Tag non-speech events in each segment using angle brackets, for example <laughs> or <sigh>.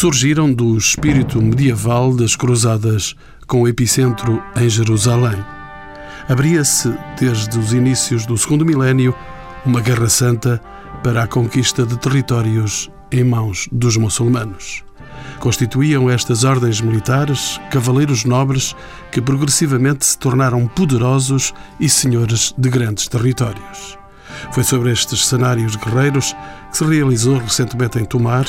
surgiram do espírito medieval das cruzadas, com o epicentro em Jerusalém. Abria-se, desde os inícios do segundo milénio, uma guerra santa para a conquista de territórios em mãos dos muçulmanos. Constituíam estas ordens militares cavaleiros nobres que progressivamente se tornaram poderosos e senhores de grandes territórios. Foi sobre estes cenários guerreiros que se realizou recentemente em Tomar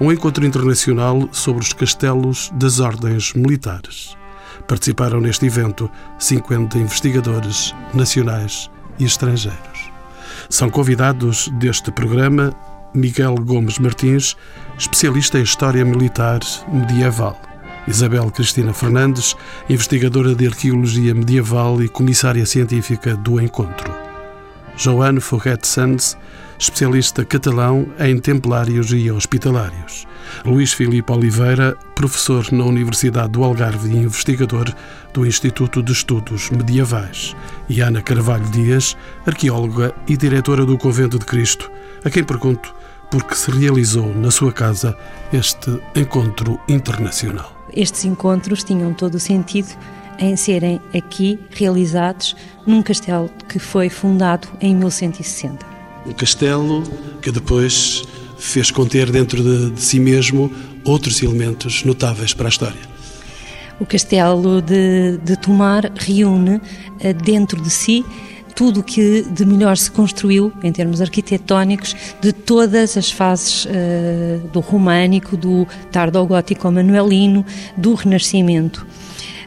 um encontro internacional sobre os castelos das ordens militares. Participaram neste evento 50 investigadores nacionais e estrangeiros. São convidados deste programa Miguel Gomes Martins, especialista em História Militar Medieval. Isabel Cristina Fernandes, investigadora de Arqueologia Medieval e comissária científica do encontro. Joana Forret Sanz, especialista catalão em templários e hospitalários. Luís Filipe Oliveira, professor na Universidade do Algarve e investigador do Instituto de Estudos Medievais. E Ana Carvalho Dias, arqueóloga e diretora do Convento de Cristo, a quem pergunto porque se realizou na sua casa este encontro internacional. Estes encontros tinham todo o sentido em serem aqui realizados num castelo que foi fundado em 1160. Um castelo que depois fez conter dentro de, de si mesmo outros elementos notáveis para a história. O castelo de, de Tomar reúne eh, dentro de si tudo o que de melhor se construiu em termos arquitetónicos de todas as fases uh, do românico, do tardogótico manuelino, do renascimento.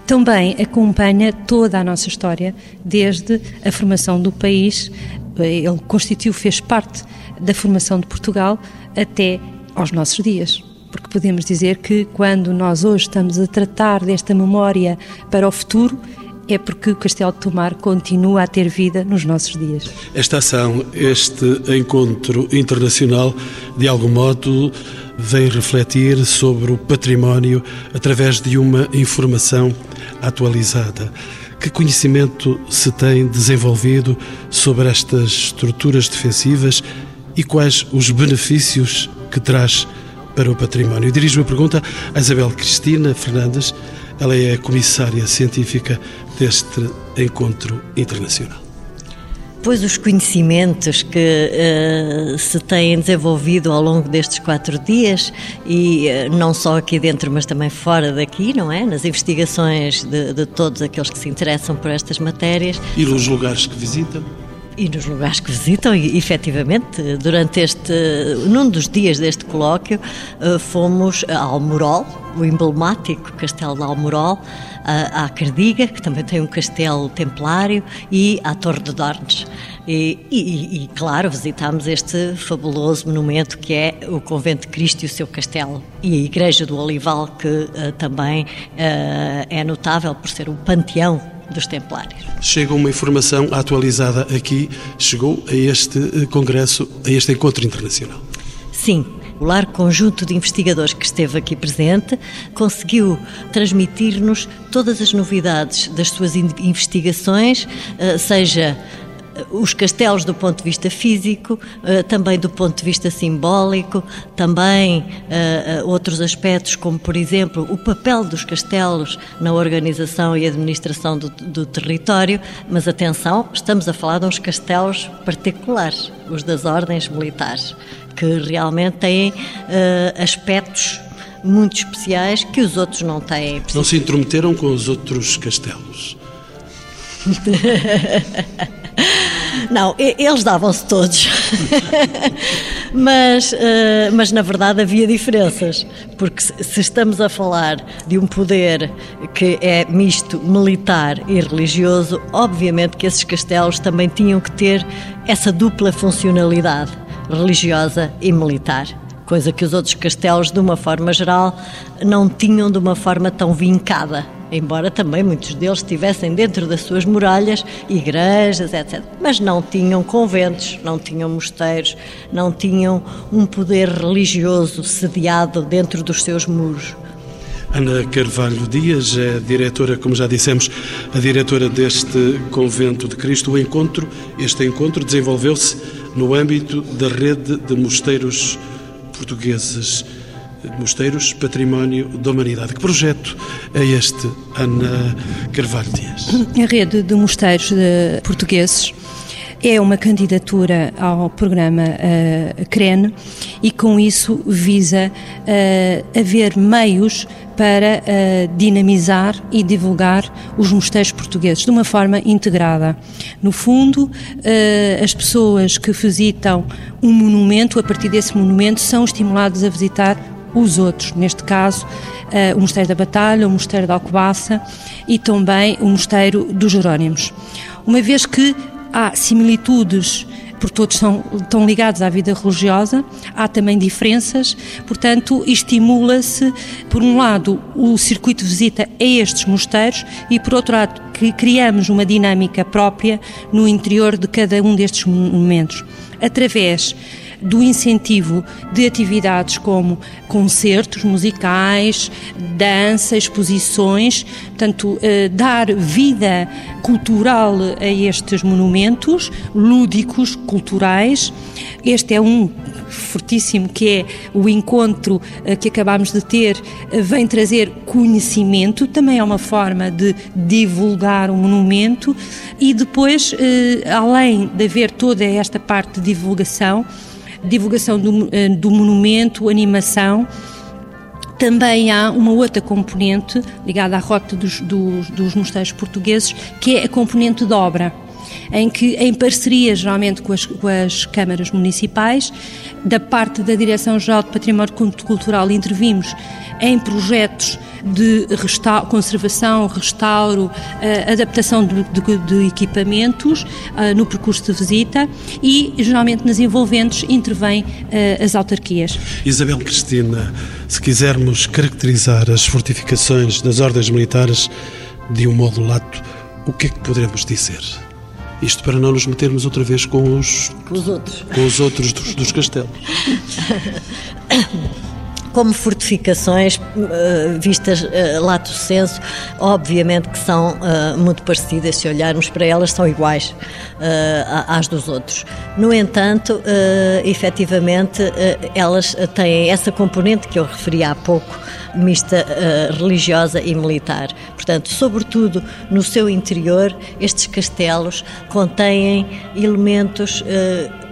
Também acompanha toda a nossa história, desde a formação do país, eh, ele constituiu, fez parte da formação de Portugal até aos nossos dias porque podemos dizer que quando nós hoje estamos a tratar desta memória para o futuro, é porque o Castelo de Tomar continua a ter vida nos nossos dias. Esta ação, este encontro internacional, de algum modo, vem refletir sobre o património através de uma informação atualizada. Que conhecimento se tem desenvolvido sobre estas estruturas defensivas e quais os benefícios que traz para o património? Dirijo a pergunta a Isabel Cristina Fernandes, ela é a comissária científica deste encontro internacional. Pois os conhecimentos que uh, se têm desenvolvido ao longo destes quatro dias, e uh, não só aqui dentro, mas também fora daqui, não é? Nas investigações de, de todos aqueles que se interessam por estas matérias. E nos lugares que visitam? E nos lugares que visitam, e, efetivamente, durante este, num dos dias deste colóquio, uh, fomos a Almorol, o emblemático Castelo de Almorol, à Cardiga, que também tem um castelo templário, e à Torre de Dornes. E, e, e, claro, visitámos este fabuloso monumento que é o Convento de Cristo e o seu castelo. E a Igreja do Olival, que uh, também uh, é notável por ser o panteão dos Templários. Chega uma informação atualizada aqui, chegou a este eh, congresso, a este encontro internacional. Sim, o largo conjunto de investigadores que esteve aqui presente conseguiu transmitir-nos todas as novidades das suas investigações, eh, seja os castelos do ponto de vista físico, eh, também do ponto de vista simbólico, também eh, eh, outros aspectos, como por exemplo o papel dos castelos na organização e administração do, do território. Mas atenção, estamos a falar de uns castelos particulares, os das ordens militares, que realmente têm aspectos muito especiais que os outros não têm. Não se intrometeram com os outros castelos? <laughs> Não, eles davam-se todos. <laughs> mas, uh, mas na verdade havia diferenças, porque se estamos a falar de um poder que é misto militar e religioso, obviamente que esses castelos também tinham que ter essa dupla funcionalidade religiosa e militar coisa que os outros castelos, de uma forma geral, não tinham de uma forma tão vincada embora também muitos deles tivessem dentro das suas muralhas igrejas, etc. Mas não tinham conventos, não tinham mosteiros, não tinham um poder religioso sediado dentro dos seus muros. Ana Carvalho Dias é diretora, como já dissemos, a diretora deste Convento de Cristo. O encontro, este encontro desenvolveu-se no âmbito da rede de mosteiros portugueses. Mosteiros Património da Humanidade. Que projeto é este, Ana Carvalho Dias? A rede de mosteiros de portugueses é uma candidatura ao programa uh, CREN e com isso visa uh, haver meios para uh, dinamizar e divulgar os mosteiros portugueses de uma forma integrada. No fundo, uh, as pessoas que visitam um monumento, a partir desse monumento, são estimuladas a visitar os outros, neste caso uh, o Mosteiro da Batalha, o Mosteiro da Alcobaça e também o Mosteiro dos Jerónimos. Uma vez que há similitudes porque todos são, estão ligados à vida religiosa, há também diferenças, portanto, estimula-se, por um lado, o circuito de visita a estes mosteiros e, por outro lado, criamos uma dinâmica própria no interior de cada um destes monumentos, através do incentivo de atividades como concertos musicais, dança, exposições, portanto, eh, dar vida cultural a estes monumentos, lúdicos, culturais. Este é um fortíssimo que é o encontro eh, que acabámos de ter, eh, vem trazer conhecimento, também é uma forma de divulgar o monumento e depois, além de haver toda esta parte de divulgação, divulgação do, eh, do monumento, animação. Também há uma outra componente ligada à rota dos, dos, dos mosteiros portugueses, que é a componente de obra em que, em parceria geralmente com as, com as, câmaras municipais, da parte da Direção-Geral de Património Cultural intervimos em projetos de conservação, restauro, uh, adaptação de, de, de equipamentos uh, no percurso de visita e, geralmente, nas envolventes intervêm uh, as autarquias. Isabel Cristina, se quisermos caracterizar as fortificações das ordens militares de um modo lato, o que é que poderemos dizer? Isto para não nos metermos outra vez com os, com os outros, com os outros dos, dos castelos. <laughs> como fortificações uh, vistas uh, lato senso, obviamente que são uh, muito parecidas, se olharmos para elas, são iguais às dos outros. No entanto, efetivamente, elas têm essa componente que eu referi há pouco, mista religiosa e militar. Portanto, sobretudo no seu interior, estes castelos contêm elementos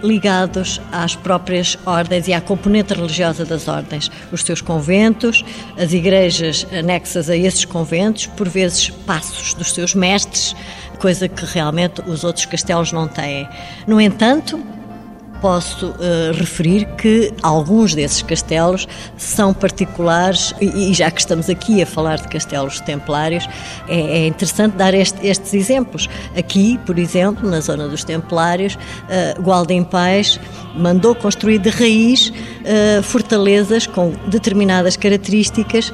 ligados às próprias ordens e à componente religiosa das ordens. Os seus conventos, as igrejas anexas a esses conventos, por vezes passos dos seus mestres, coisa que realmente os outros castelos não têm. No entanto, posso uh, referir que alguns desses castelos são particulares, e, e, já que estamos aqui a falar de castelos templários, é, é interessante dar este, estes exemplos. Aqui, por exemplo, na zona dos templários, uh, Gualdim mandou construir de raiz uh, fortalezas com determinadas características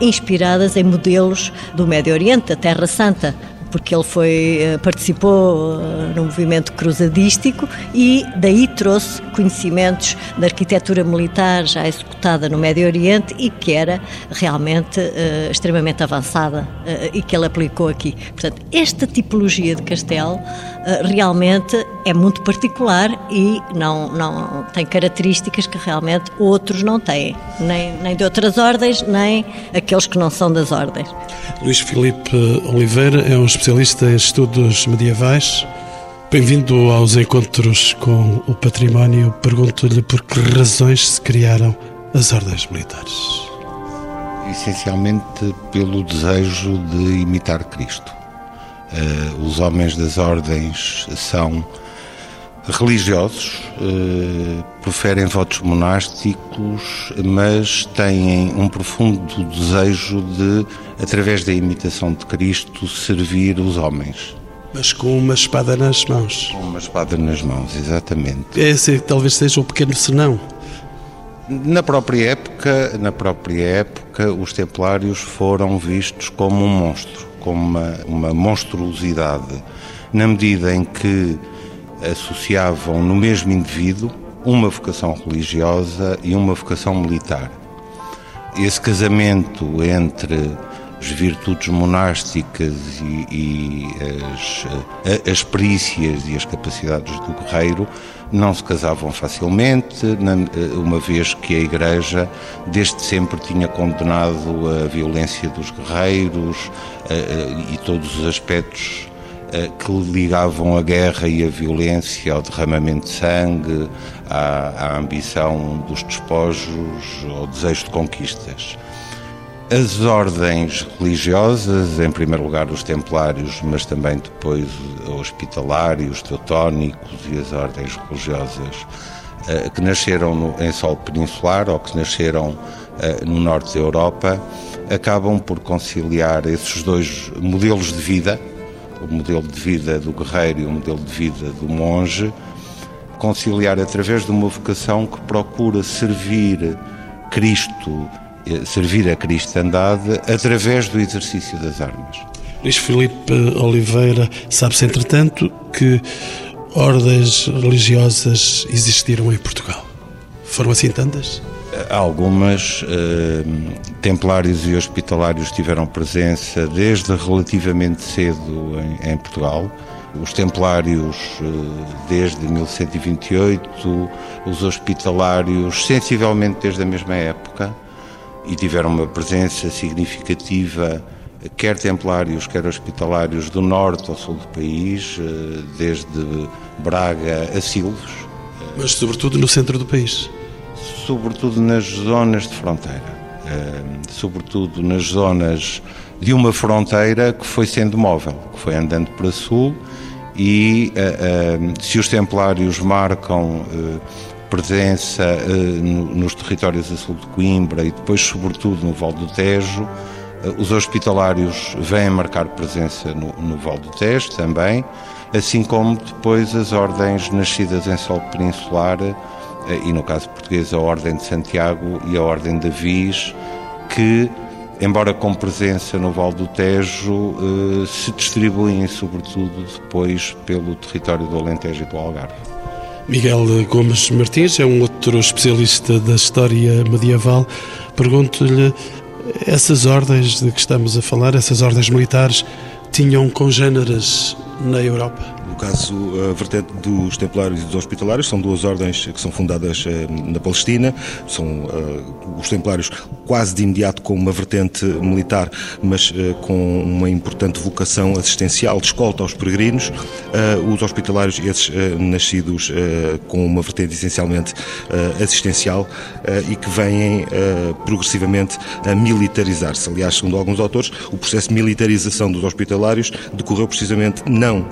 inspiradas em modelos do Médio Oriente, da Terra Santa, porque ele foi, eh, participou eh, no movimento cruzadístico e daí trouxe conhecimentos da arquitetura militar já executada no Médio Oriente e que era realmente uh, extremamente avançada uh, e que ele aplicou aqui. Portanto, esta tipologia de castelo realmente é muito particular e não, não tem características que realmente outros não têm, nem, nem de outras ordens, nem aqueles que não são das ordens. Luís Filipe Oliveira é um especialista em estudos medievais. Bem-vindo aos encontros com o património. Pergunto-lhe por que razões se criaram as ordens militares. Essencialmente pelo desejo de imitar Cristo. Uh, os homens das ordens são religiosos, uh, preferem votos monásticos, mas têm um profundo desejo de, através da imitação de Cristo, servir os homens. Mas com uma espada nas mãos. Com uma espada nas mãos, exatamente. Esse talvez seja um pequeno senão. Na própria época, na própria época, os templários foram vistos como um monstro, como uma, uma monstruosidade, na medida em que associavam no mesmo indivíduo uma vocação religiosa e uma vocação militar. Esse casamento entre as virtudes monásticas e, e as, as perícias e as capacidades do guerreiro, não se casavam facilmente, uma vez que a Igreja desde sempre tinha condenado a violência dos guerreiros e todos os aspectos que ligavam a guerra e a violência ao derramamento de sangue, à, à ambição dos despojos, ao desejo de conquistas. As ordens religiosas, em primeiro lugar os templários, mas também depois hospitalários, teutónicos e as ordens religiosas eh, que nasceram no, em solo peninsular ou que nasceram eh, no norte da Europa, acabam por conciliar esses dois modelos de vida, o modelo de vida do guerreiro e o modelo de vida do monge, conciliar através de uma vocação que procura servir Cristo servir a cristandade através do exercício das armas. Luís Filipe Oliveira, sabe-se entretanto que ordens religiosas existiram em Portugal. Foram assim tantas? Algumas eh, templários e hospitalários tiveram presença desde relativamente cedo em, em Portugal. Os templários eh, desde 1128, os hospitalários sensivelmente desde a mesma época e tiveram uma presença significativa, quer templários, quer hospitalários, do norte ao sul do país, eh, desde Braga a Silves. Mas sobretudo no centro do país? Sobretudo nas zonas de fronteira, eh, sobretudo nas zonas de uma fronteira que foi sendo móvel, que foi andando para sul e eh, se os templários marcam presença eh, nos territórios a sul de Coimbra e depois, sobretudo, no Val do Tejo. Eh, os hospitalários vêm marcar presença no, no Val do Tejo também, assim como depois as ordens nascidas em solo peninsular, eh, e no caso português a Ordem de Santiago e a Ordem da Viz, que, embora com presença no Val do Tejo, se distribuem sobretudo depois pelo território do Alentejo e do Algarve. Miguel Gomes Martins é um outro especialista da história medieval. Pergunto-lhe, essas ordens de que estamos a falar, essas ordens militares, tinham congêneres na Europa? No caso, a vertente dos Templários e dos Hospitalários são duas ordens que são fundadas eh, na Palestina. São uh, os Templários quase de imediato com uma vertente militar, mas uh, com uma importante vocação assistencial de escolta aos peregrinos. Uh, os Hospitalários, esses nascidos com uma vertente essencialmente assistencial e que vêm progressivamente a militarizar-se. Aliás, segundo alguns autores, o processo de militarização dos Hospitalários decorreu precisamente não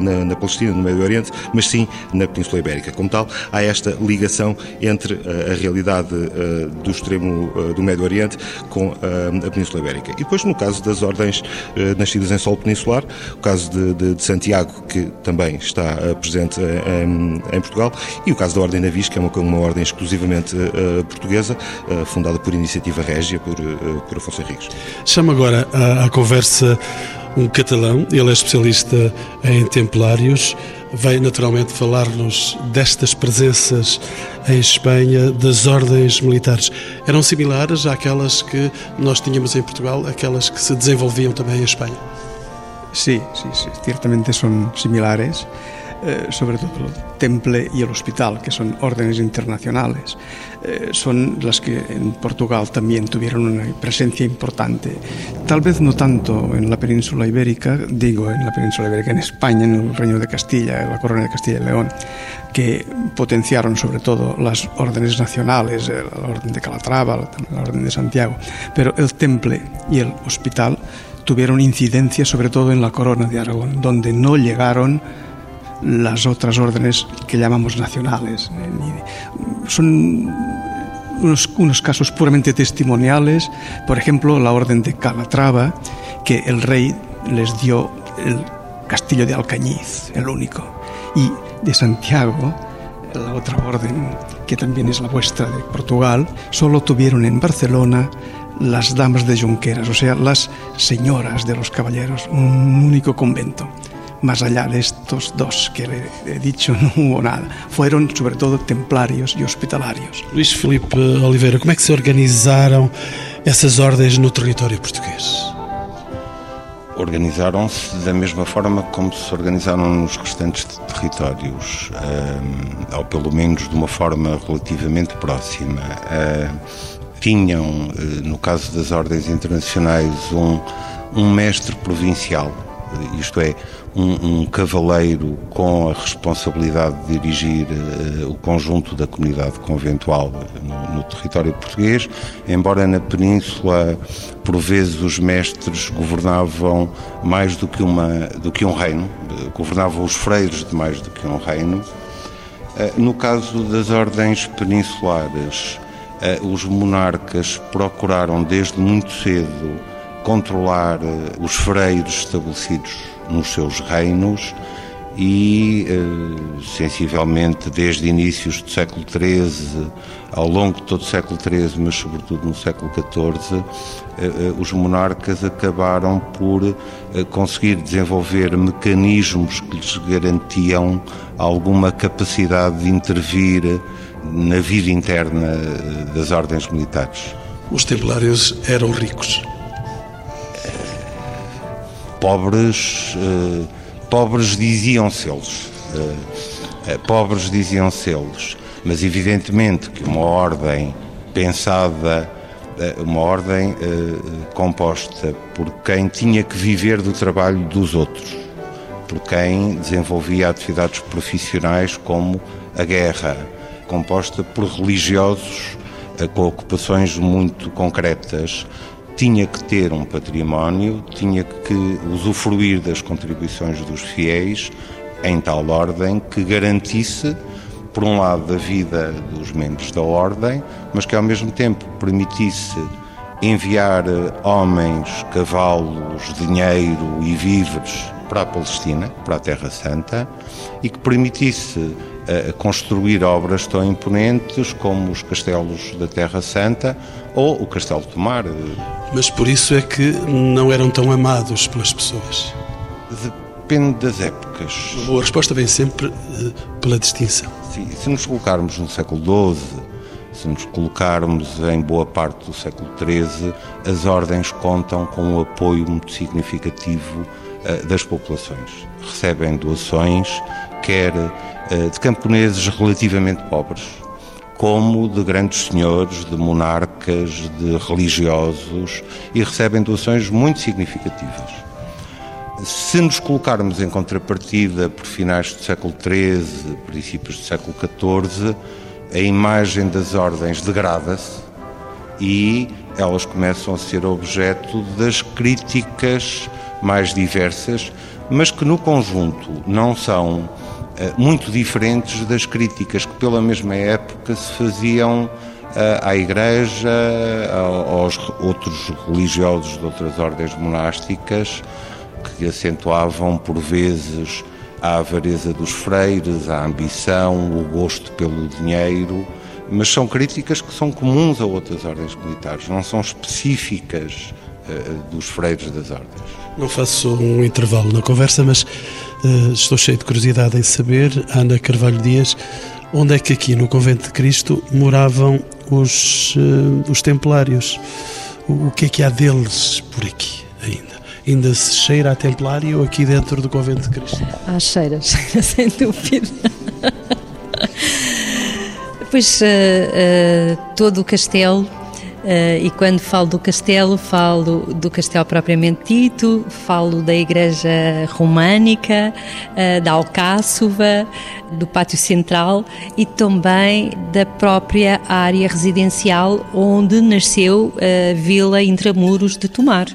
na, na, Palestina, no Médio Oriente, mas sim na Península Ibérica. Como tal, há esta ligação entre a realidade do extremo do Médio Oriente com a Península Ibérica. E depois, no caso das ordens nascidas em solo peninsular, o caso de, de, de Santiago, que também está presente em, em, Portugal, e o caso da Ordem Navis, que é uma, uma ordem exclusivamente portuguesa, fundada por iniciativa régia, por, por Afonso Henriques. Chama agora à conversa um catalão, ele é especialista em templários, vai naturalmente falar-nos destas presenças em Espanha das ordens militares. Eram similares àquelas que nós tínhamos em Portugal, aquelas que se desenvolviam também em Espanha? Sí, sí, sí, ciertamente son similares. Eh, sobre todo el temple y el hospital, que son órdenes internacionales. Eh, son las que en Portugal también tuvieron una presencia importante. Tal vez no tanto en la península ibérica, digo en la península ibérica, en España, en el Reino de Castilla, en la Corona de Castilla y León, que potenciaron sobre todo las órdenes nacionales, eh, la Orden de Calatrava, la Orden de Santiago, pero el temple y el hospital tuvieron incidencia sobre todo en la Corona de Aragón, donde no llegaron las otras órdenes que llamamos nacionales. Son unos, unos, casos puramente testimoniales, por ejemplo, la orden de Calatrava, que el rey les dio el castillo de Alcañiz, el único, y de Santiago, la otra orden, que también es la vuestra de Portugal, solo tuvieron en Barcelona las damas de Junqueras, o sea, las señoras de los caballeros, un único convento más allá de estos dos que le he dicho, <laughs> no hubo nada. Fueron sobre todo templarios e hospitalarios. Luís Felipe Oliveira, como é que se organizaram essas ordens no território português? Organizaram-se da mesma forma como se organizaram nos restantes territórios, ou pelo menos de uma forma relativamente próxima. Tinham, no caso das ordens internacionais, um, um mestre provincial, isto é, um, um, cavaleiro com a responsabilidade de dirigir uh, o conjunto da comunidade conventual no, no, território português, embora na Península, por vezes, os mestres governavam mais do que, uma, do que um reino, uh, governavam os freiros de mais do que um reino. Uh, no caso das ordens peninsulares, os monarcas procuraram desde muito cedo controlar os freiros estabelecidos nos seus reinos e, eh, sensivelmente, desde inícios do século XIII, ao longo de todo o século XIII, mas sobretudo no século XIV, eh, eh, os monarcas acabaram por conseguir desenvolver mecanismos que lhes garantiam alguma capacidade de intervir na vida interna das ordens militares. Os templários eram ricos pobres, uh, pobres diziam-se eles. Uh, pobres diziam-se eles. Mas evidentemente que uma ordem pensada, uma ordem composta por quem tinha que viver do trabalho dos outros, por quem desenvolvia atividades profissionais como a guerra, composta por religiosos com ocupações muito concretas, tinha que ter um património, tinha que usufruir das contribuições dos fiéis em tal ordem que garantisse, por um lado, a vida dos membros da ordem, mas que ao mesmo tempo permitisse enviar homens, cavalos, dinheiro e víveres para a Palestina, para a Terra Santa, e que permitisse uh, construir obras tão imponentes como os castelos da Terra Santa ou o Castelo de Tomar. Mas por isso é que não eram tão amados pelas pessoas? Depende das épocas. A boa resposta vem sempre uh, pela distinção. Sim, se nos colocarmos no século XII, se nos colocarmos em boa parte do século XIII, as ordens contam com um apoio muito significativo uh, das populações. Recebem doações, quer de camponeses relativamente pobres, como de grandes senhores, de monarcas, de religiosos e recebem doações muito significativas. Se nos colocarmos em contrapartida por finais do século XIII, princípios do século XIV, a imagem das ordens degrada-se e elas começam a ser objeto das críticas mais diversas, mas que no conjunto não são muito diferentes das críticas que pela mesma época se faziam eh, à Igreja, aos outros religiosos de outras ordens monásticas, que acentuavam por vezes a avareza dos freires, a ambição, o gosto pelo dinheiro, mas são críticas que são comuns a outras ordens militares, não são específicas uh, dos freires das ordens. Não faço um intervalo na conversa, mas estou cheio de curiosidade em saber, Ana Carvalho Dias, onde é que aqui no Convento de Cristo moravam os, uh, os templários? O, que é que há deles por aqui ainda? Ainda se cheira a templário aqui dentro do Convento de Cristo? Há cheiras, <laughs> sem dúvida. Pois uh, uh, todo o castelo, uh, e quando falo do castelo, falo do castelo propriamente dito, falo da igreja românica, da Alcáçova, do pátio central e também da própria área residencial onde nasceu a Vila Intramuros de Tomar.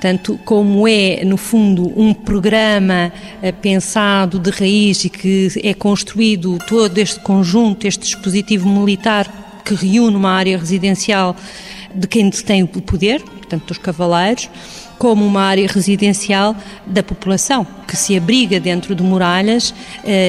Portanto, como é, no fundo, um programa eh, pensado de raiz e que é construído todo este conjunto, este dispositivo militar que reúne uma área residencial de quem tem o poder, portanto, dos cavaleiros, como uma área residencial da população, que se abriga dentro de muralhas uh,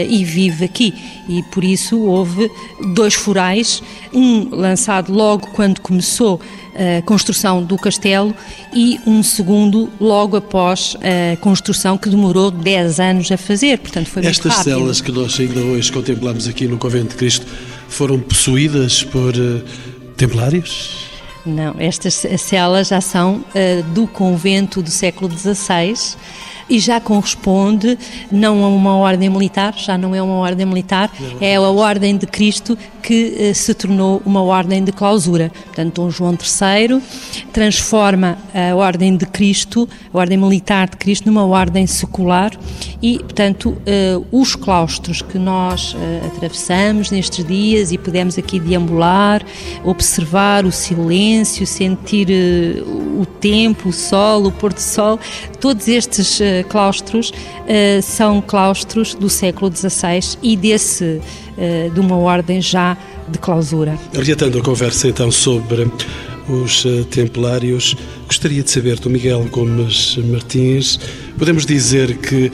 e vive aqui. E por isso houve dois forais, um lançado logo quando começou a construção do castelo e um segundo logo após a construção que demorou 10 anos a fazer, portanto foi Estas muito rápido. celas que nós ainda hoje contemplamos aqui no Convento de Cristo foram possuídas por uh, templários? Não, estas celas já são uh, do convento do século XVI e já corresponde não a uma ordem militar, já não é uma ordem militar, é a ordem de Cristo que eh, se tornou uma ordem de clausura. Portanto, Dom João III transforma a ordem de Cristo, a ordem militar de Cristo, numa ordem secular e, portanto, eh, os claustros que nós eh, atravessamos nestes dias e podemos aqui deambular, observar o silêncio, sentir o tempo, o sol, o pôr do sol, todos estes claustros são claustros do século XVI e desse de uma ordem já de clausura. Orientando a conversa então sobre os templários, gostaria de saber do Miguel Gomes Martins, podemos dizer que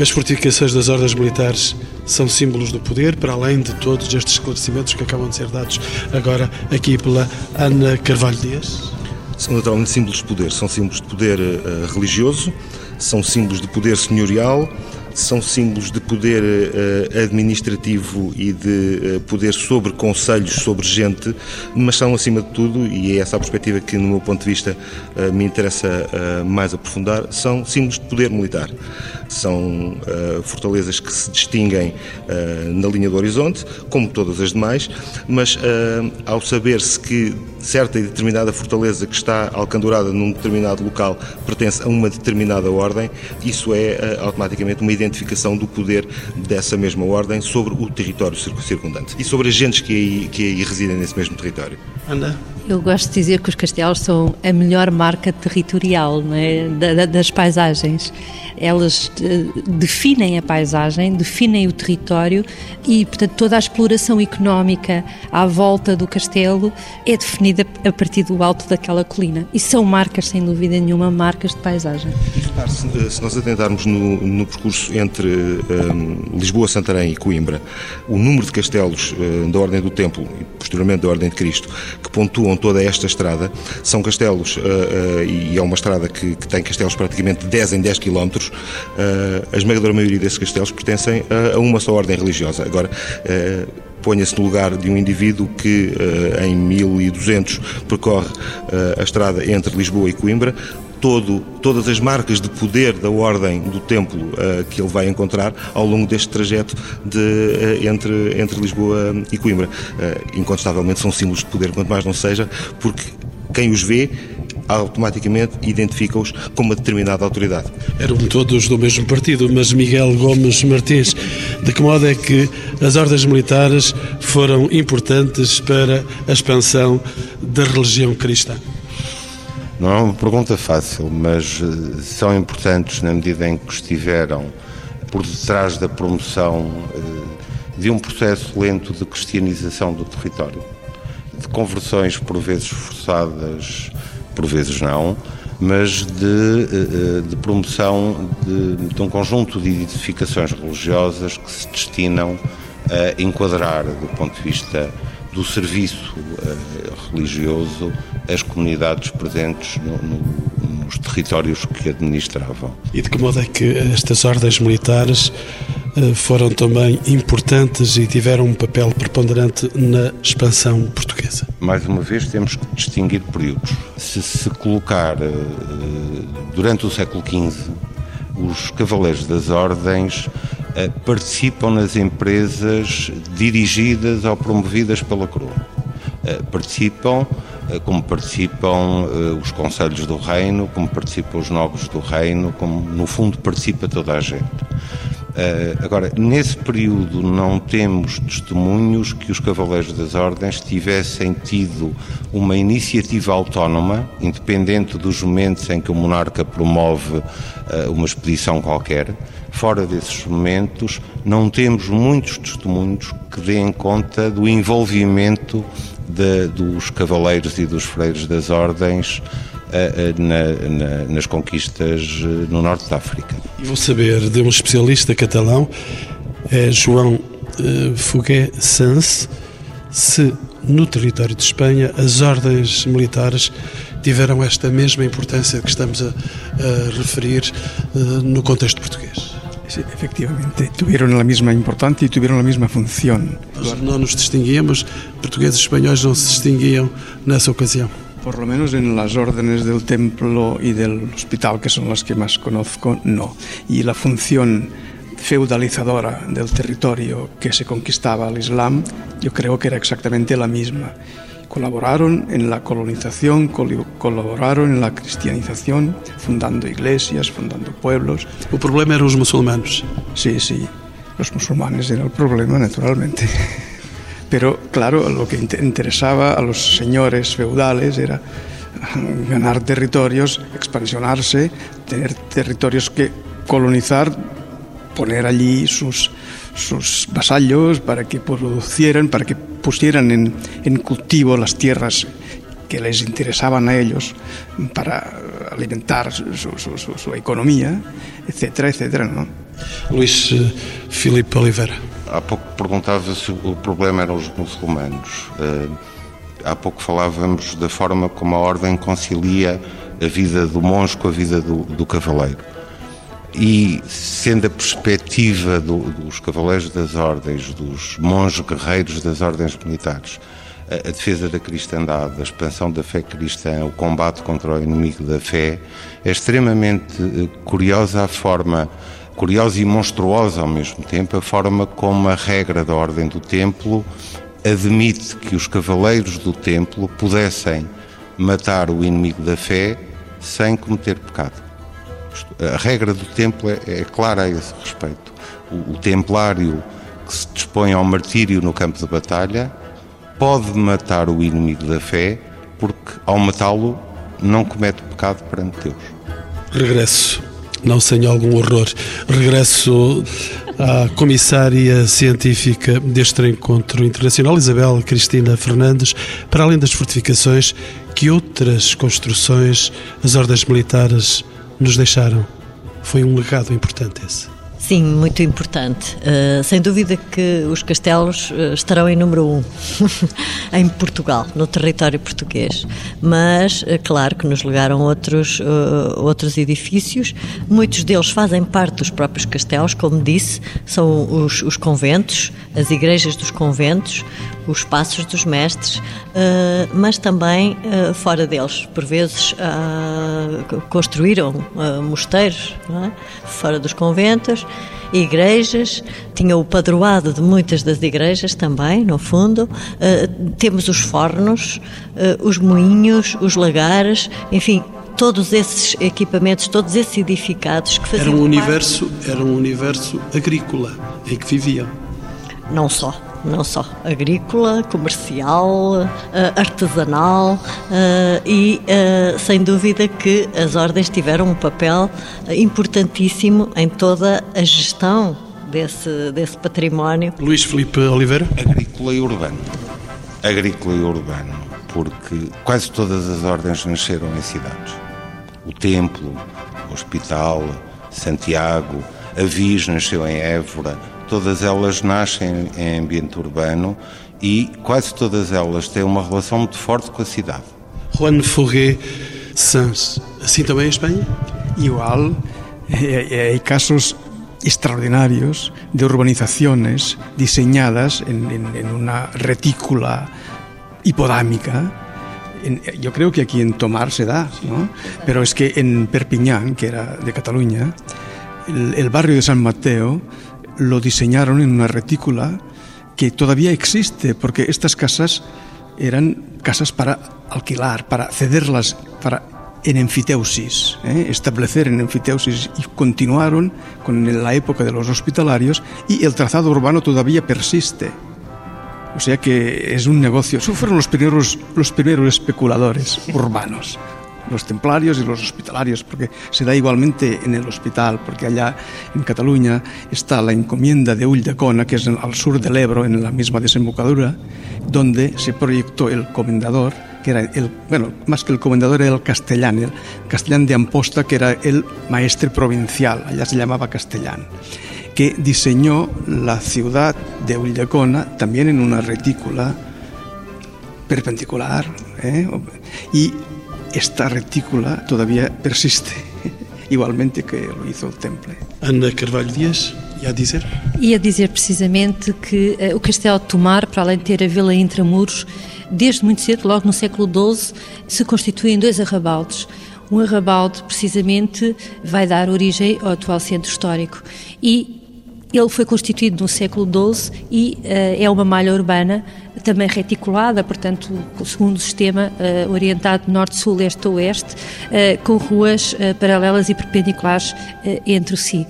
as fortificações das ordens militares são símbolos do poder, para além de todos estes esclarecimentos que acabam de ser dados agora aqui pela Ana Carvalho Dias? São naturalmente símbolos de poder, são símbolos de poder uh, religioso, são símbolos de poder senhorial, são símbolos de poder uh, administrativo e de uh, poder sobre conselhos, sobre gente, mas são, acima de tudo, e é essa a perspectiva que, no meu ponto de vista, uh, me interessa mais aprofundar, são símbolos de poder militar. São fortalezas que se distinguem na linha do horizonte, como todas as demais, mas ao saber-se que certa e determinada fortaleza que está alcandurada num determinado local pertence a uma determinada ordem, isso é automaticamente uma identificação do poder dessa mesma ordem sobre o território circundante e sobre agentes que aí, que aí residem nesse mesmo território. Anda. Eu gosto de dizer que os castelos são a melhor marca territorial é? das paisagens. Elas definem a paisagem, definem o território e, portanto, toda a exploração económica à volta do castelo é definida a partir do alto daquela colina. E são marcas, sem dúvida nenhuma, marcas de paisagem. Se nós atentarmos no, no percurso entre um, Lisboa, Santarém e Coimbra, o número de castelos uh, da Ordem do Templo e posteriormente da Ordem de Cristo que pontuam toda esta estrada são castelos, uh, uh, e é uma estrada que, que, tem castelos praticamente 10 em 10 quilómetros, a esmagadora maioria desses castelos pertencem a, uma só ordem religiosa. Agora, ponha-se no lugar de um indivíduo que em 1200 percorre a estrada entre Lisboa e Coimbra, todo, todas as marcas de poder da ordem do templo uh, que ele vai encontrar ao longo deste trajeto de, uh, entre, entre Lisboa e Coimbra. Uh, incontestavelmente são símbolos de poder, quanto mais não seja, porque quem os vê automaticamente identifica-os como uma determinada autoridade. Eram todos do mesmo partido, mas Miguel Gomes Martins, de que modo é que as ordens militares foram importantes para a expansão da religião cristã? Não é uma pergunta fácil, mas eh, são importantes na medida em que estiveram por detrás da promoção eh, de um processo lento de cristianização do território, de conversões por vezes forçadas, por vezes não, mas de, eh, de promoção de, de um conjunto de edificações religiosas que se destinam a enquadrar, do ponto de vista do serviço religioso, as comunidades presentes no, no, nos territórios que administravam. E de que modo é que estas ordens militares eh, foram também importantes e tiveram um papel preponderante na expansão portuguesa? Mais uma vez, temos que distinguir períodos. Se se colocar eh, durante o século XV, os cavaleiros das ordens eh, participam nas empresas dirigidas ou promovidas pela coroa. Participam eh, como participam os conselhos do reino, como participam os nobres do reino, como no fundo participa toda a gente. Uh, agora, nesse período não temos testemunhos que os Cavaleiros das Ordens tivessem tido uma iniciativa autónoma, independente dos momentos em que o monarca promove uh, uma expedição qualquer. Fora desses momentos, não temos muitos testemunhos que deem conta do envolvimento de, dos cavaleiros e dos freiros das ordens na, na, nas conquistas no norte da África. E vou saber de um especialista catalão, é João Foguet Sans, se no território de Espanha as ordens militares tiveram esta mesma importância que estamos a, a referir uh, no contexto português. Sí, efectivamente, tuvieron la misma importancia y tuvieron la misma función. Nós não nos distinguíamos, portugueses e espanhóis não se distinguiam nessa ocasião. Por lo menos en las órdenes del templo y del hospital, que son las que más conozco, no. Y la función feudalizadora del territorio que se conquistaba al Islam, yo creo que era exactamente la misma. Colaboraron en la colonización, colaboraron en la cristianización, fundando iglesias, fundando pueblos. El problema eran los musulmanes. Sí, sí, los musulmanes eran el problema, naturalmente. <laughs> Pero claro, lo que interesaba a los señores feudales era ganar territorios, expansionarse, tener territorios que colonizar, poner allí sus, sus vasallos para que producieran, para que pusieran en, en cultivo las tierras que les interesaban a ellos para alimentar su, su, economía, etcétera, etcétera. ¿no? Luís eh, Filipe Oliveira. Há pouco perguntava se o problema eram os muçulmanos. Eh, há pouco falávamos da forma como a ordem concilia a vida do monge com a vida do, do cavaleiro. E sendo a perspectiva do, dos cavaleiros das ordens, dos monges guerreiros das ordens militares, a, a defesa da cristandade, a expansão da fé cristã, o combate contra o inimigo da fé, é extremamente eh, curiosa a forma curiosa e monstruosa ao mesmo tempo a forma como a regra da ordem do templo admite que os cavaleiros do templo pudessem matar o inimigo da fé sem cometer pecado. A regra do templo é, é clara a esse respeito. O, o templário que se dispõe ao martírio no campo de batalha pode matar o inimigo da fé porque, ao matá-lo, não comete pecado perante Deus. Regresso não sem algum horror. Regresso à comissária científica deste encontro internacional, Isabel Cristina Fernandes, para além das fortificações, que outras construções as ordens militares nos deixaram? Foi um legado importante esse. Sim, muito importante. Uh, sem dúvida que os castelos uh, estarão em número um <laughs> em Portugal, no território português. Mas, uh, claro que nos legaram outros, outros edifícios. Muitos deles fazem parte dos próprios castelos, como disse, são os, os conventos, as igrejas dos conventos, os passos dos mestres, mas também fora deles. Por vezes construíram mosteiros é? fora dos conventos igrejas, tinha o padroado de muitas das igrejas também, no fundo. Uh, temos os fornos, uh, os moinhos, os lagares, enfim, todos esses equipamentos, todos esses edificados que faziam era um universo, era um universo agrícola em que viviam. Não só não só agrícola, comercial, eh, artesanal eh, e eh, sem dúvida que as ordens tiveram um papel importantíssimo em toda a gestão desse, desse património. Luís Felipe Oliveira? Agrícola e urbano. Agrícola e urbano, porque quase todas as ordens nasceram em cidades. O templo, o hospital, Santiago, a Viz nasceu em Évora, todas elas nascem em ambiente urbano e quase todas elas têm uma relação muito forte com a cidade. Juan Foguet Sanz, assim também em Espanha? Igual, hay casos extraordinarios de urbanizaciones diseñadas en, en, en una retícula hipodámica yo creo que aquí en Tomar se da, ¿no? pero es que en Perpiñán, que era de Cataluña, el, el barrio de San Mateo lo diseñaron en una retícula que todavía existe, porque estas casas eran casas para alquilar, para cederlas, para en enfiteusis, ¿eh? establecer en enfiteusis y continuaron con la época de los hospitalarios y el trazado urbano todavía persiste. O sea que es un negocio. Esos fueron los primeros, los primeros especuladores urbanos los templarios y los hospitalarios, porque se da igualmente en el hospital, porque allá en Cataluña está la encomienda de Ulldecona, que es al sur del Ebro, en la misma desembocadura, donde se proyectó el comendador que era el, bueno, más que el comendador era el castellán, el castellán de Amposta, que era el maestre provincial, allá se llamaba castellán, que diseñó la ciudad de Ulldecona también en una retícula perpendicular, ¿eh? y esta retícula todavía persiste, <laughs> igualmente que lo hizo el temple. Ana Carvalho Dias, ia dizer? Ia dizer precisamente que uh, o Castelo de Tomar, para além de ter a vila intramuros, desde muito cedo, logo no século XII, se constitui em dois arrabaldes. Um arrabalde, precisamente, vai dar origem ao atual centro histórico. E ele foi constituído no século XII e uh, é uma malha urbana também reticulada, portanto, segundo o sistema uh, orientado norte-sul, este-oeste, uh, com ruas paralelas e perpendiculares entre si.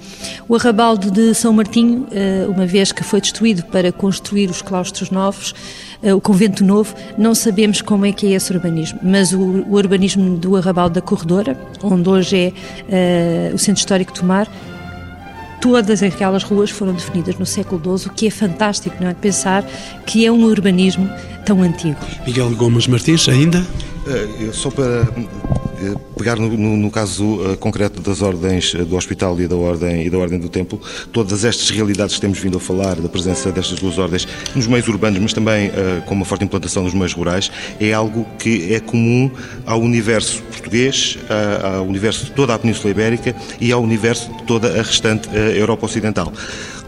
O arrabalde de São Martinho, uma vez que foi destruído para construir os claustros novos, o convento novo, não sabemos como é que é esse urbanismo, mas o, o urbanismo do arrabalde da Corredora, onde hoje é o Centro Histórico de Tomar, todas aquelas ruas foram definidas no século XII, o que é fantástico, não é? Pensar que é um urbanismo tão antigo. Miguel Gomes Martins, ainda? Uh, só para eh, pegar no, no, no caso uh, concreto das ordens uh, do hospital e da ordem e da ordem do templo, todas estas realidades que temos vindo a falar, da presença destas duas ordens nos meios urbanos, mas também com uma forte implantação nos meios rurais, é algo que é comum ao universo português, ao universo de toda a Península Ibérica e ao universo de toda a restante Europa Ocidental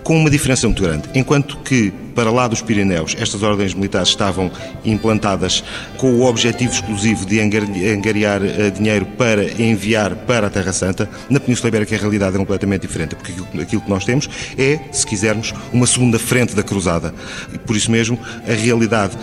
com uma diferença muito grande. Enquanto que, para lá dos Pirineus, estas ordens militares estavam implantadas com o objetivo exclusivo de angariar eh, dinheiro para enviar para a Terra Santa, na Península Ibérica a realidade é completamente diferente, porque aquilo que nós temos é, se quisermos, uma segunda frente da cruzada. E por isso mesmo, a realidade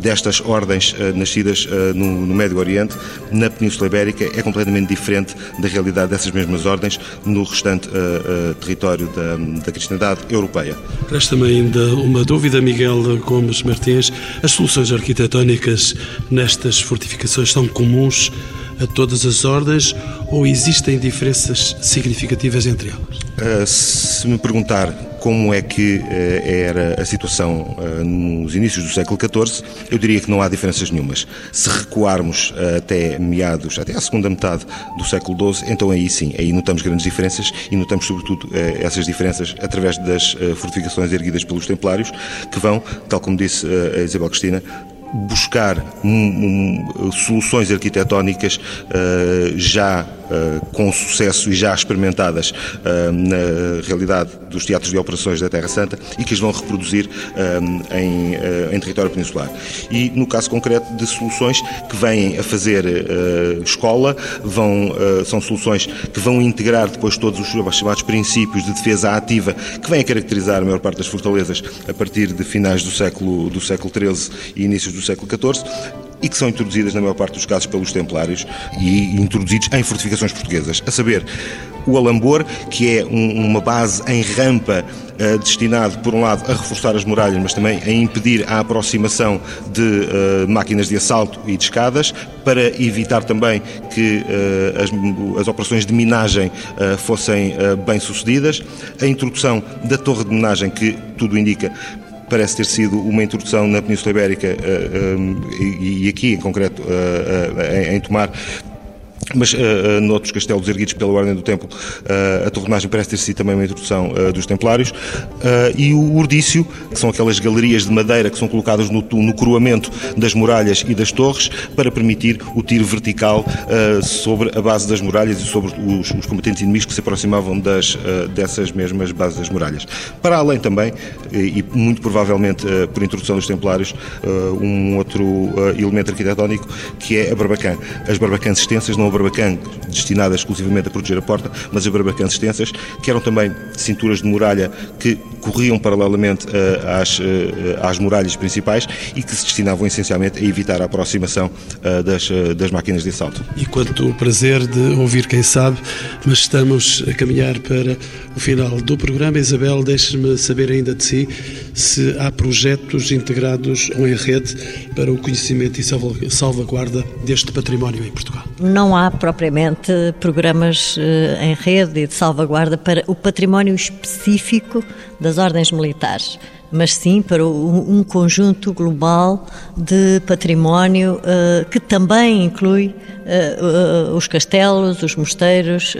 destas ordens uh, nascidas uh, no, no, Médio Oriente, na Península Ibérica, é completamente diferente da realidade dessas mesmas ordens no restante uh, território da, da cristandade europeia. Resta-me ainda uma dúvida, Miguel Gomes Martins. As soluções arquitetónicas nestas fortificações são comuns a todas as ordens ou existem diferenças significativas entre elas? se me perguntar como é que eh, era a situação eh, nos inícios do século XIV, eu diria que não há diferenças nenhumas. Se recuarmos eh, até meados, até à segunda metade do século XII, então aí sim, aí notamos grandes diferenças e notamos sobretudo essas diferenças através das fortificações erguidas pelos templários, que vão, tal como disse a Isabel Cristina, buscar um, soluções arquitetónicas uh, já uh, com sucesso e já experimentadas na realidade dos teatros de operações da Terra Santa e que as vão reproduzir em, em, território peninsular. E no caso concreto de soluções que vêm a fazer escola, vão, são soluções que vão integrar depois todos os chamados princípios de defesa ativa que vêm a caracterizar a maior parte das fortalezas a partir de finais do século, do século XIII e inícios do do século XIV e que são introduzidas, na maior parte dos casos, pelos templários e introduzidos em fortificações portuguesas. A saber, o Alambor, que é um, uma base em rampa uh, destinado, por um lado, a reforçar as muralhas, mas também a impedir a aproximação de uh, máquinas de assalto e de escadas, para evitar também que uh, as, as, operações de minagem fossem bem sucedidas. A introdução da torre de minagem, que tudo indica parece ter sido uma introdução na Península Ibérica eh, eh, e aqui em concreto eh, em Tomar mas uh, uh, noutros castelos erguidos pela Ordem do Templo, uh, a torrenagem parece ter sido também uma introdução uh, dos Templários, e o urdício, que são aquelas galerias de madeira que são colocadas no, no coroamento das muralhas e das torres, para permitir o tiro vertical sobre a base das muralhas e sobre os, os combatentes inimigos que se aproximavam das, dessas mesmas bases das muralhas. Para além também, e muito provavelmente por introdução dos Templários, um outro elemento arquitetónico que é a barbacã. As barbacãs extensas não barbacã destinada exclusivamente a proteger a porta, mas as barbacãs extensas, que eram também cinturas de muralha que corriam paralelamente uh, às, uh, às muralhas principais e que se destinavam essencialmente a evitar a aproximação uh, das, das máquinas de assalto. E quanto o prazer de ouvir quem sabe, mas estamos a caminhar para o final do programa. Isabel, deixe-me saber ainda de si se há projetos integrados ou em rede para o conhecimento e salvaguarda deste património em Portugal. Não há propriamente programas eh, em rede e de salvaguarda para o património específico das ordens militares. mas sim para um conjunto global de património uh, que também inclui uh, os castelos, os mosteiros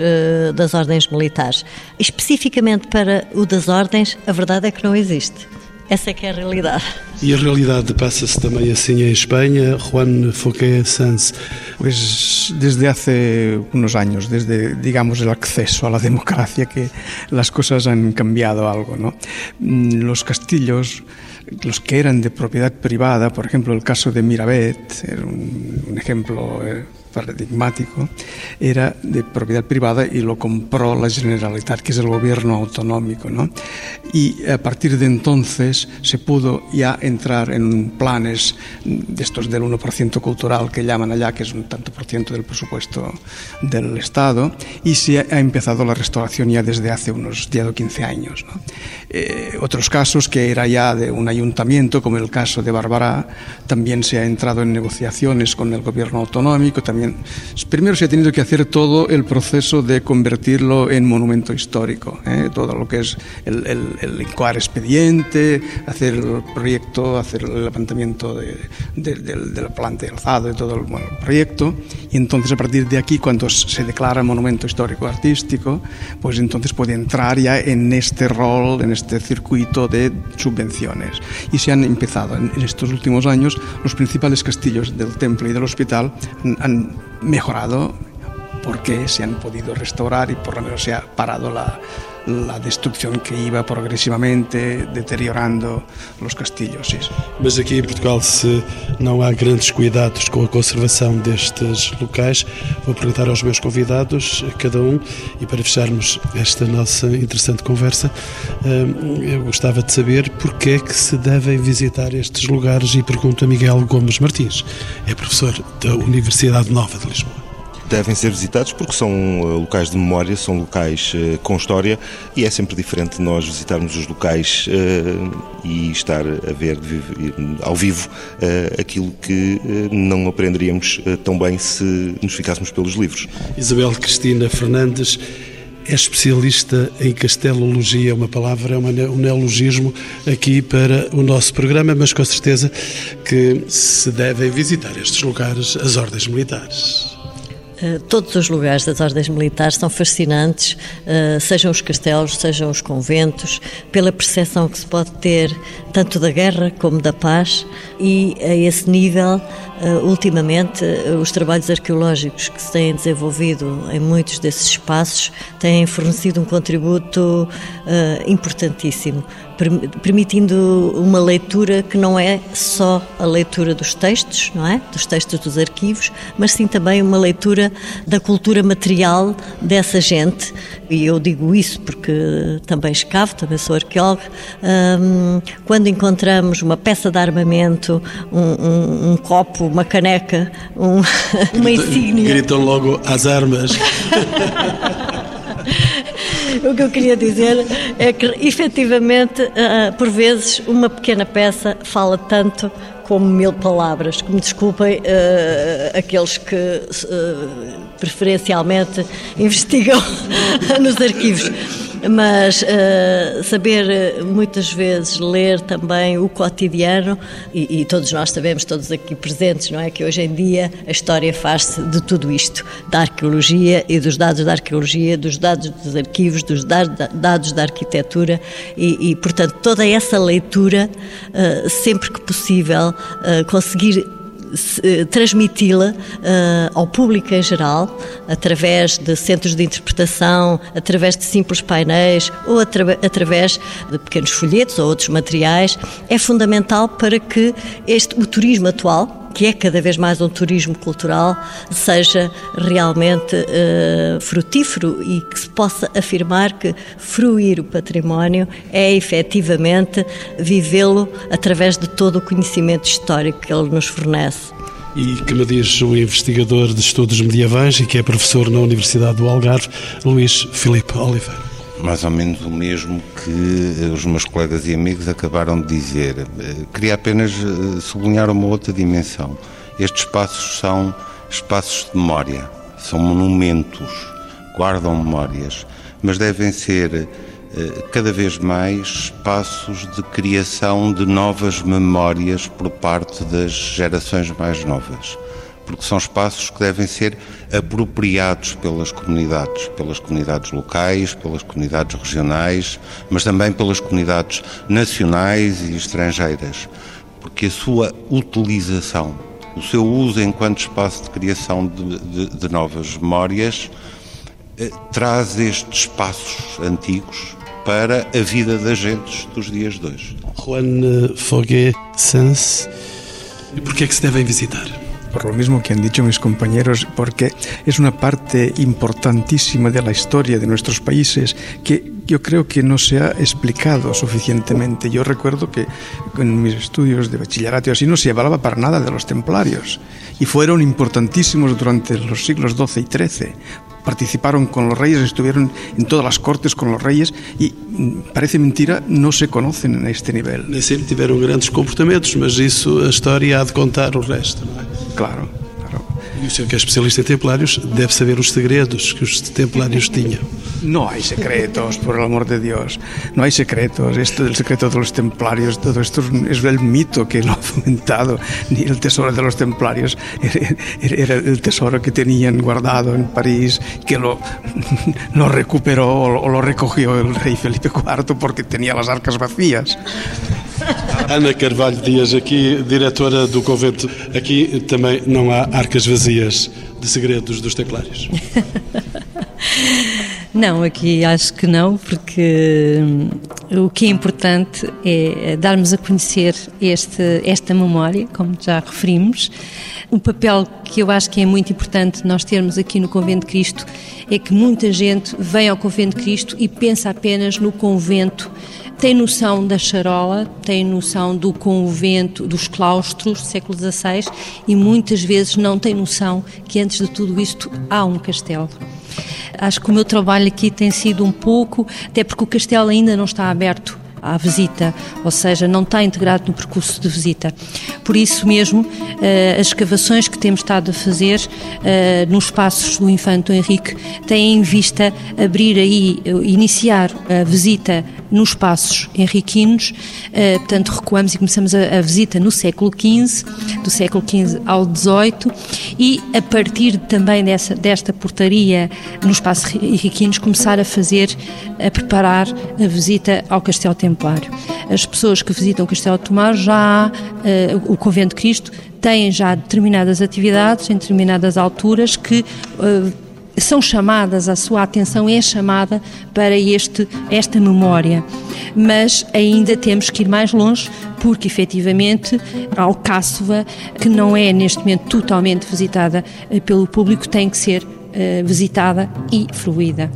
das ordens militares. Especificamente para o das ordens, a verdade é que não existe. Essa é que é a realidade. E a realidade passa-se também assim em Espanha. Juan Foqué Sanz. Pues desde hace unos años, desde digamos el acceso a la democracia, que las cosas han cambiado algo. ¿no? Mm, los castillos los que eran de propiedad privada, por ejemplo el caso de Miravet, era un, un ejemplo eh, paradigmático, era de propiedad privada y lo compró la Generalitat, que es el gobierno autonómico. ¿no? Y a partir de entonces se pudo ya entrar en planes de estos del 1% cultural que llaman allá, que es un tanto por ciento del presupuesto del Estado, y se ha empezado la restauración ya desde hace unos 10 o 15 años. ¿no? Eh, otros casos que era ya de un ayuntamiento, como el caso de Bárbara, también se ha entrado en negociaciones con el gobierno autonómico, también Primero se ha tenido que hacer todo el proceso de convertirlo en monumento histórico, ¿eh? todo lo que es el, el, el expediente, hacer el proyecto, hacer el levantamiento de, de, de, de la planta de alzado, de todo el, bueno, el proyecto, y entonces a partir de aquí, cuando se declara monumento histórico artístico, pues entonces puede entrar ya en este rol, en este circuito de subvenciones. Y se han empezado en, en estos últimos años, los principales castillos del templo y del hospital han mejorado porque se han podido restaurar y por lo menos se ha parado la, la destrucción que iba progressivamente deteriorando os castilhos. Mas aqui em Portugal, se não há grandes cuidados com a conservação destes locais, vou perguntar aos meus convidados, a cada um, e para fecharmos esta nossa interessante conversa, hum, eu gostava de saber porque é que se devem visitar estes lugares e pergunto a Miguel Gomes Martins, é professor da Universidade Nova de Lisboa devem ser visitados porque são eh, locais de memória, são locais uh, com história e é sempre diferente nós visitarmos os locais uh, e estar a ver ao vivo aquilo que não aprenderíamos tão bem se nos ficássemos pelos livros. Isabel Cristina Fernandes é especialista em castelologia, uma palavra, é um neologismo aqui para o nosso programa, mas com certeza que se devem visitar estes lugares as ordens militares. Eh, todos os lugares das ordens militares são fascinantes, eh, sejam os castelos, sejam os conventos, pela percepção que se pode ter tanto da guerra como da paz, e a esse nível, eh, ultimamente, os trabalhos arqueológicos que se têm desenvolvido em muitos desses espaços têm fornecido um contributo importantíssimo permitindo uma leitura que não é só a leitura dos textos, não é? Dos textos dos arquivos, mas sim também uma leitura da cultura material dessa gente. E eu digo isso porque também escavo, também sou arqueóloga. Um, quando encontramos uma peça de armamento, um, um, um copo, uma caneca, <laughs> uma insígnia. Gritam logo as armas. <laughs> o que eu queria dizer é que, efetivamente, uh, por vezes, uma pequena peça fala tanto como mil palavras. Que me desculpem uh, aqueles que uh, preferencialmente investigam <laughs> nos arquivos. Mas uh, saber eh, muitas vezes ler também o cotidiano e, e, todos nós sabemos, todos aqui presentes, não é que hoje em dia a história faz-se de tudo isto, da arqueologia e dos dados da arqueologia, dos dados dos arquivos, dos dados da arquitetura e, e portanto toda essa leitura uh, sempre que possível uh, conseguir transmiti-la uh, ao público em geral, através de centros de interpretação, através de simples painéis ou atra através de pequenos folhetos ou outros materiais, é fundamental para que este, o turismo atual, que é cada vez mais um turismo cultural, seja realmente uh, frutífero e que se possa afirmar que fruir o património é efetivamente vivê-lo através de todo o conhecimento histórico que ele nos fornece. E que me diz o investigador de estudos medievais e que é professor na Universidade do Algarve, Luís Filipe Oliveira mais ou menos o mesmo que os meus colegas e amigos acabaram de dizer. Eh, queria apenas eh, sublinhar uma outra dimensão. Estes espaços são espaços de memória, são monumentos, guardam memórias, mas devem ser eh, cada vez mais espaços de criação de novas memórias por parte das gerações mais novas porque são espaços que devem ser apropriados pelas comunidades, pelas comunidades locais, pelas comunidades regionais, mas também pelas comunidades nacionais e estrangeiras, porque a sua utilização, o seu uso enquanto espaço de criação de, de, de novas memórias, eh, traz estes espaços antigos para a vida das gentes dos dias de hoje. Juan Foguet Sans, e por que é que se devem visitar? Por lo mismo que han dicho mis compañeros, porque es una parte importantísima de la historia de nuestros países que yo creo que no se ha explicado suficientemente. Yo recuerdo que en mis estudios de bachillerato así no se hablaba para nada de los templarios y fueron importantísimos durante los siglos XII y XIII participaron con los reyes, estuvieron en todas las cortes con los reyes y mm, parece mentira, no se conocen en este nivel. Nem sempre tiveram grandes comportamentos, mas isso a história há de contar o resto, não é? Claro. E o senhor que é especialista em templários deve saber os segredos que os templários tinham. No hay secretos, por el amor de Dios. No hay secretos. Esto del secreto de los templarios, todo esto es el mito que lo ha fomentado. Ni el tesoro de los templarios era el tesoro que tenían guardado en París, que lo, lo recuperó o lo recogió el rey Felipe IV porque tenía las arcas vacías. Ana Carvalho Dias, aqui, diretora do convento. Aqui também não há arcas vazias de segredos dos templários. <laughs> Não, aqui acho que não, porque hum, o que é importante é darmos a conhecer este, esta memória, como já referimos. Um papel que eu acho que é muito importante nós termos aqui no Convento de Cristo é que muita gente vem ao Convento de Cristo e pensa apenas no convento tem noção da charola, tem noção do convento, dos claustros do século XVI e muitas vezes não tem noção que antes de tudo isto há um castelo. Acho que o meu trabalho aqui tem sido um pouco, até porque o castelo ainda não está aberto à visita, ou seja, não está integrado no percurso de visita. Por isso mesmo, eh, as escavações que temos estado a fazer eh, nos espaços do Infante Henrique têm em vista abrir aí, eh, iniciar a visita nos espaços henriquinos, portanto recuamos e começamos a, visita no século XV, do século XV ao XVIII e a partir também dessa, desta portaria nos espaços henriquinos começar a fazer, a preparar a visita ao Castelo Templário. As pessoas que visitam o Castelo Tomar já uh, o Convento de Cristo têm já determinadas atividades em determinadas alturas que uh, são chamadas, a sua atenção é chamada para este, esta memória. Mas ainda temos que ir mais longe, porque efetivamente Alcáçova, que não é neste momento totalmente visitada eh, pelo público, tem que ser uh, visitada e fruída.